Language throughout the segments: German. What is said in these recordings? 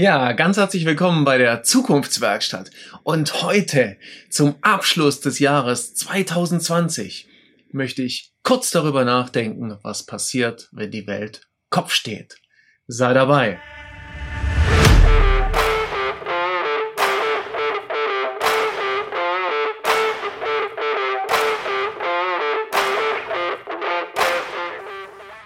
Ja, ganz herzlich willkommen bei der Zukunftswerkstatt. Und heute, zum Abschluss des Jahres 2020, möchte ich kurz darüber nachdenken, was passiert, wenn die Welt Kopf steht. Sei dabei.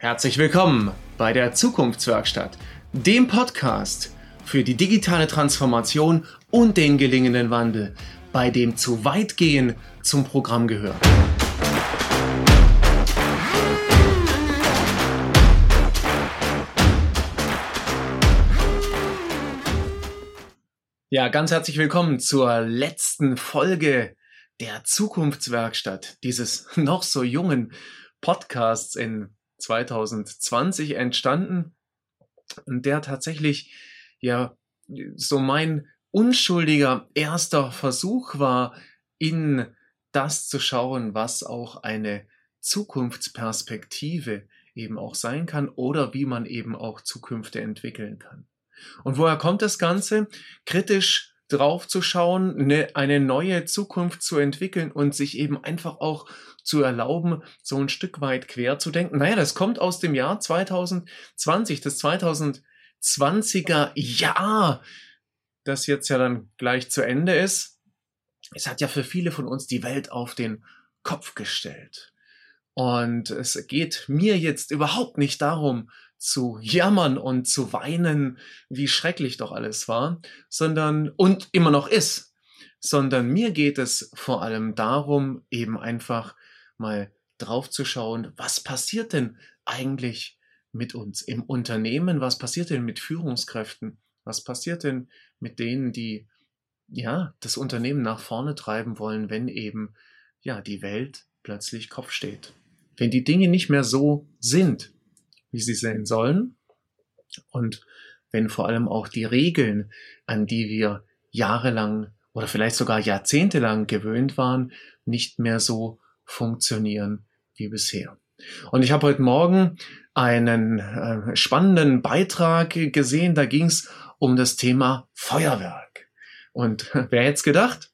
Herzlich willkommen bei der Zukunftswerkstatt, dem Podcast für die digitale Transformation und den gelingenden Wandel, bei dem zu weit gehen zum Programm gehört. Ja, ganz herzlich willkommen zur letzten Folge der Zukunftswerkstatt, dieses noch so jungen Podcasts in 2020 entstanden der tatsächlich ja so mein unschuldiger erster Versuch war, in das zu schauen, was auch eine Zukunftsperspektive eben auch sein kann oder wie man eben auch Zukünfte entwickeln kann. Und woher kommt das Ganze? Kritisch drauf zu schauen, eine, eine neue Zukunft zu entwickeln und sich eben einfach auch zu erlauben, so ein Stück weit quer zu denken. Naja, das kommt aus dem Jahr 2020, das 2020er Jahr, das jetzt ja dann gleich zu Ende ist. Es hat ja für viele von uns die Welt auf den Kopf gestellt. Und es geht mir jetzt überhaupt nicht darum, zu jammern und zu weinen, wie schrecklich doch alles war, sondern und immer noch ist, sondern mir geht es vor allem darum, eben einfach mal drauf zu schauen, was passiert denn eigentlich mit uns im Unternehmen, was passiert denn mit Führungskräften, was passiert denn mit denen, die ja das Unternehmen nach vorne treiben wollen, wenn eben ja die Welt plötzlich Kopf steht. Wenn die Dinge nicht mehr so sind, wie sie sein sollen und wenn vor allem auch die Regeln, an die wir jahrelang oder vielleicht sogar jahrzehntelang gewöhnt waren, nicht mehr so funktionieren wie bisher. Und ich habe heute Morgen einen äh, spannenden Beitrag gesehen, da ging es um das Thema Feuerwerk. Und wer hätte es gedacht?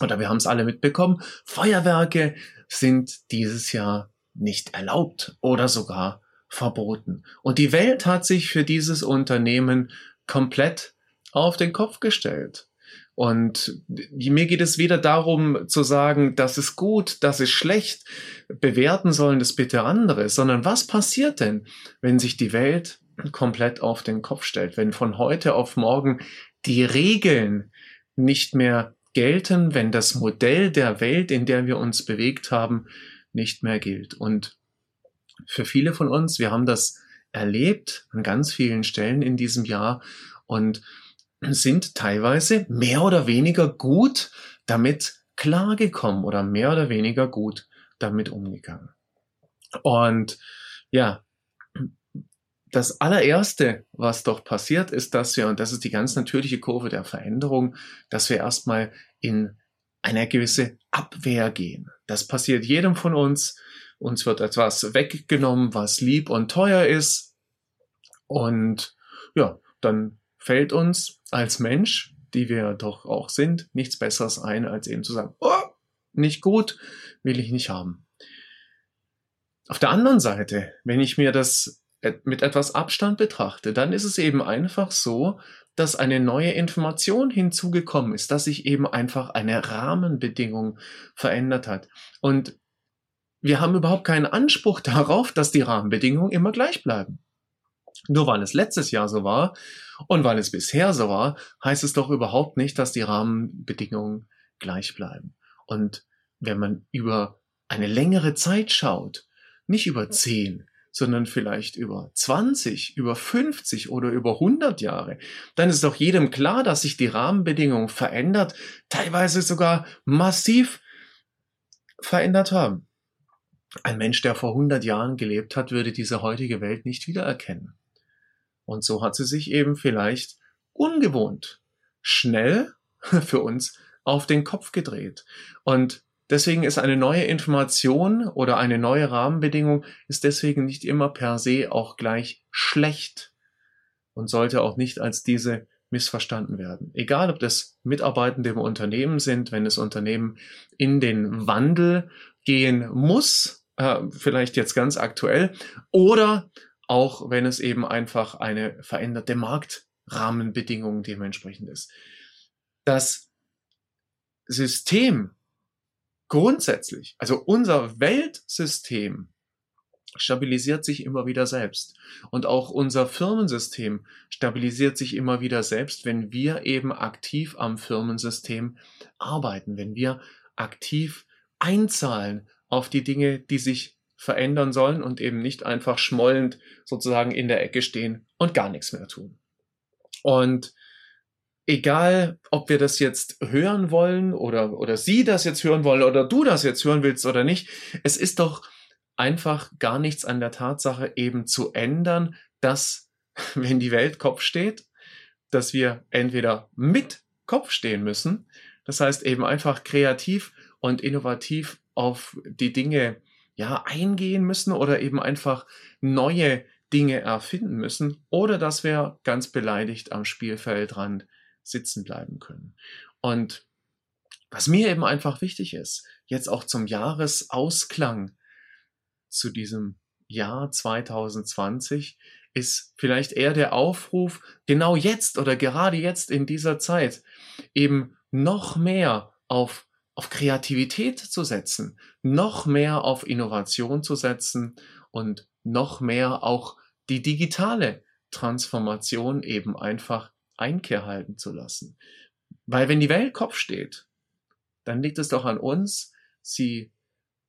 Oder wir haben es alle mitbekommen, Feuerwerke sind dieses Jahr nicht erlaubt oder sogar verboten. Und die Welt hat sich für dieses Unternehmen komplett auf den Kopf gestellt. Und mir geht es weder darum zu sagen, das ist gut, das ist schlecht, bewerten sollen das bitte andere, sondern was passiert denn, wenn sich die Welt komplett auf den Kopf stellt, wenn von heute auf morgen die Regeln nicht mehr gelten, wenn das Modell der Welt, in der wir uns bewegt haben, nicht mehr gilt. Und für viele von uns, wir haben das erlebt an ganz vielen Stellen in diesem Jahr und sind teilweise mehr oder weniger gut damit klargekommen oder mehr oder weniger gut damit umgegangen. Und ja, das allererste, was doch passiert, ist, dass wir, und das ist die ganz natürliche Kurve der Veränderung, dass wir erstmal in eine gewisse Abwehr gehen. Das passiert jedem von uns. Uns wird etwas weggenommen, was lieb und teuer ist. Und ja, dann fällt uns als Mensch, die wir doch auch sind, nichts Besseres ein, als eben zu sagen, oh, nicht gut, will ich nicht haben. Auf der anderen Seite, wenn ich mir das mit etwas Abstand betrachte, dann ist es eben einfach so, dass eine neue Information hinzugekommen ist, dass sich eben einfach eine Rahmenbedingung verändert hat. Und wir haben überhaupt keinen Anspruch darauf, dass die Rahmenbedingungen immer gleich bleiben. Nur weil es letztes Jahr so war und weil es bisher so war, heißt es doch überhaupt nicht, dass die Rahmenbedingungen gleich bleiben. Und wenn man über eine längere Zeit schaut, nicht über 10, sondern vielleicht über 20, über 50 oder über 100 Jahre, dann ist doch jedem klar, dass sich die Rahmenbedingungen verändert, teilweise sogar massiv verändert haben. Ein Mensch, der vor 100 Jahren gelebt hat, würde diese heutige Welt nicht wiedererkennen. Und so hat sie sich eben vielleicht ungewohnt schnell für uns auf den Kopf gedreht. Und deswegen ist eine neue Information oder eine neue Rahmenbedingung ist deswegen nicht immer per se auch gleich schlecht. und sollte auch nicht als diese missverstanden werden. Egal, ob das Mitarbeitende im Unternehmen sind, wenn das Unternehmen in den Wandel gehen muss, äh, vielleicht jetzt ganz aktuell, oder auch wenn es eben einfach eine veränderte Marktrahmenbedingung dementsprechend ist. Das System grundsätzlich, also unser Weltsystem stabilisiert sich immer wieder selbst. Und auch unser Firmensystem stabilisiert sich immer wieder selbst, wenn wir eben aktiv am Firmensystem arbeiten, wenn wir aktiv einzahlen auf die Dinge, die sich verändern sollen und eben nicht einfach schmollend sozusagen in der Ecke stehen und gar nichts mehr tun. Und egal, ob wir das jetzt hören wollen oder, oder Sie das jetzt hören wollen oder du das jetzt hören willst oder nicht, es ist doch einfach gar nichts an der Tatsache eben zu ändern, dass, wenn die Welt Kopf steht, dass wir entweder mit Kopf stehen müssen, das heißt eben einfach kreativ und innovativ auf die Dinge ja eingehen müssen oder eben einfach neue Dinge erfinden müssen oder dass wir ganz beleidigt am Spielfeldrand sitzen bleiben können. Und was mir eben einfach wichtig ist, jetzt auch zum Jahresausklang zu diesem Jahr 2020 ist vielleicht eher der Aufruf, genau jetzt oder gerade jetzt in dieser Zeit eben noch mehr auf, auf Kreativität zu setzen, noch mehr auf Innovation zu setzen und noch mehr auch die digitale Transformation eben einfach Einkehr halten zu lassen. Weil wenn die Welt Kopf steht, dann liegt es doch an uns, sie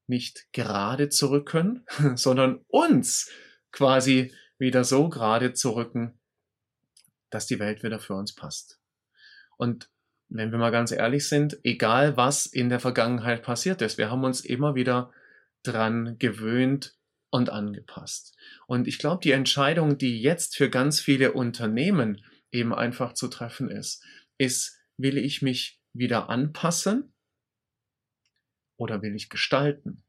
nicht gerade zu rücken, sondern uns quasi wieder so gerade zu rücken, dass die Welt wieder für uns passt. Und wenn wir mal ganz ehrlich sind, egal was in der Vergangenheit passiert ist, wir haben uns immer wieder dran gewöhnt und angepasst. Und ich glaube, die Entscheidung, die jetzt für ganz viele Unternehmen eben einfach zu treffen ist, ist, will ich mich wieder anpassen oder will ich gestalten?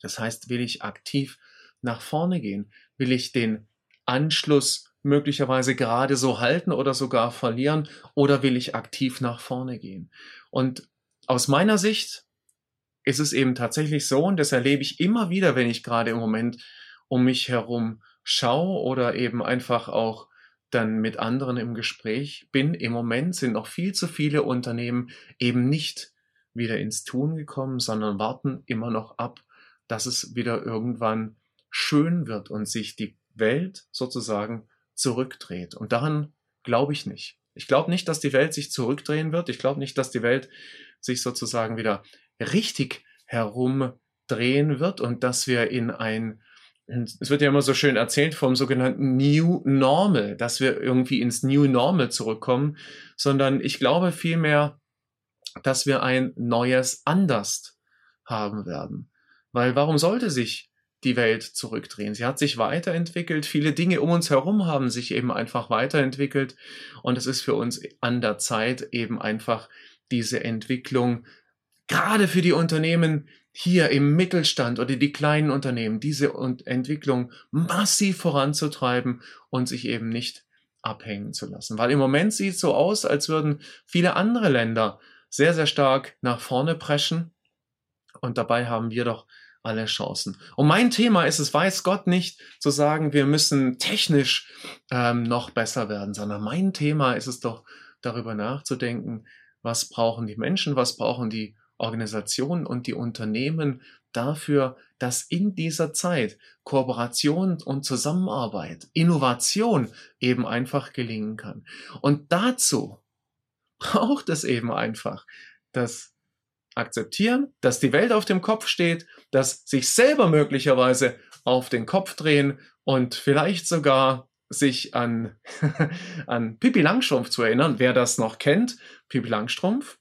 Das heißt, will ich aktiv nach vorne gehen? Will ich den Anschluss möglicherweise gerade so halten oder sogar verlieren? Oder will ich aktiv nach vorne gehen? Und aus meiner Sicht ist es eben tatsächlich so, und das erlebe ich immer wieder, wenn ich gerade im Moment um mich herum schaue oder eben einfach auch dann mit anderen im Gespräch bin. Im Moment sind noch viel zu viele Unternehmen eben nicht wieder ins Tun gekommen, sondern warten immer noch ab, dass es wieder irgendwann schön wird und sich die Welt sozusagen zurückdreht. Und daran glaube ich nicht. Ich glaube nicht, dass die Welt sich zurückdrehen wird. Ich glaube nicht, dass die Welt sich sozusagen wieder richtig herumdrehen wird und dass wir in ein, es wird ja immer so schön erzählt vom sogenannten New Normal, dass wir irgendwie ins New Normal zurückkommen, sondern ich glaube vielmehr, dass wir ein neues Anders haben werden. Weil warum sollte sich die Welt zurückdrehen? Sie hat sich weiterentwickelt. Viele Dinge um uns herum haben sich eben einfach weiterentwickelt. Und es ist für uns an der Zeit eben einfach diese Entwicklung, gerade für die Unternehmen hier im Mittelstand oder die kleinen Unternehmen, diese Entwicklung massiv voranzutreiben und sich eben nicht abhängen zu lassen. Weil im Moment sieht es so aus, als würden viele andere Länder sehr, sehr stark nach vorne preschen. Und dabei haben wir doch alle Chancen. Und mein Thema ist es, weiß Gott nicht zu sagen, wir müssen technisch ähm, noch besser werden, sondern mein Thema ist es doch, darüber nachzudenken, was brauchen die Menschen, was brauchen die Organisationen und die Unternehmen dafür, dass in dieser Zeit Kooperation und Zusammenarbeit, Innovation eben einfach gelingen kann. Und dazu braucht es eben einfach das akzeptieren, dass die Welt auf dem Kopf steht, dass sich selber möglicherweise auf den Kopf drehen und vielleicht sogar sich an, an Pippi Langstrumpf zu erinnern, wer das noch kennt, Pippi Langstrumpf,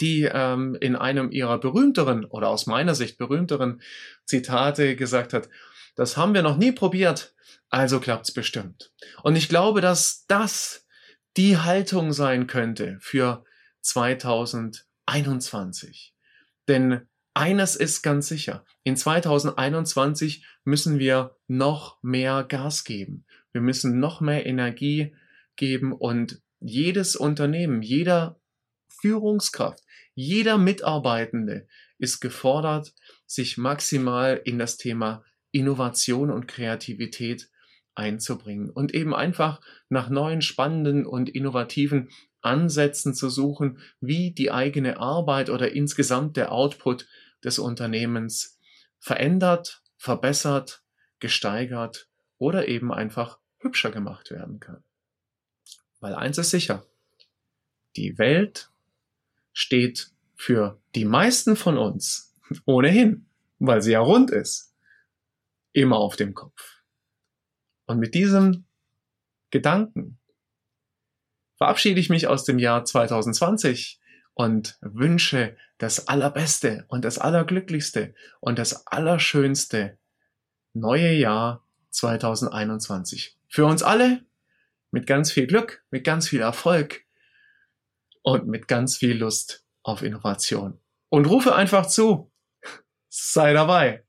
die ähm, in einem ihrer berühmteren oder aus meiner Sicht berühmteren Zitate gesagt hat, das haben wir noch nie probiert, also klappt's bestimmt. Und ich glaube, dass das die Haltung sein könnte für 2020. 2021. Denn eines ist ganz sicher, in 2021 müssen wir noch mehr Gas geben, Wir müssen noch mehr Energie geben und jedes Unternehmen, jeder Führungskraft, jeder Mitarbeitende ist gefordert, sich maximal in das Thema Innovation und Kreativität einzubringen und eben einfach nach neuen, spannenden und innovativen Ansätzen zu suchen, wie die eigene Arbeit oder insgesamt der Output des Unternehmens verändert, verbessert, gesteigert oder eben einfach hübscher gemacht werden kann. Weil eins ist sicher, die Welt steht für die meisten von uns ohnehin, weil sie ja rund ist, immer auf dem Kopf. Und mit diesem Gedanken verabschiede ich mich aus dem Jahr 2020 und wünsche das Allerbeste und das Allerglücklichste und das Allerschönste neue Jahr 2021. Für uns alle mit ganz viel Glück, mit ganz viel Erfolg und mit ganz viel Lust auf Innovation. Und rufe einfach zu. Sei dabei.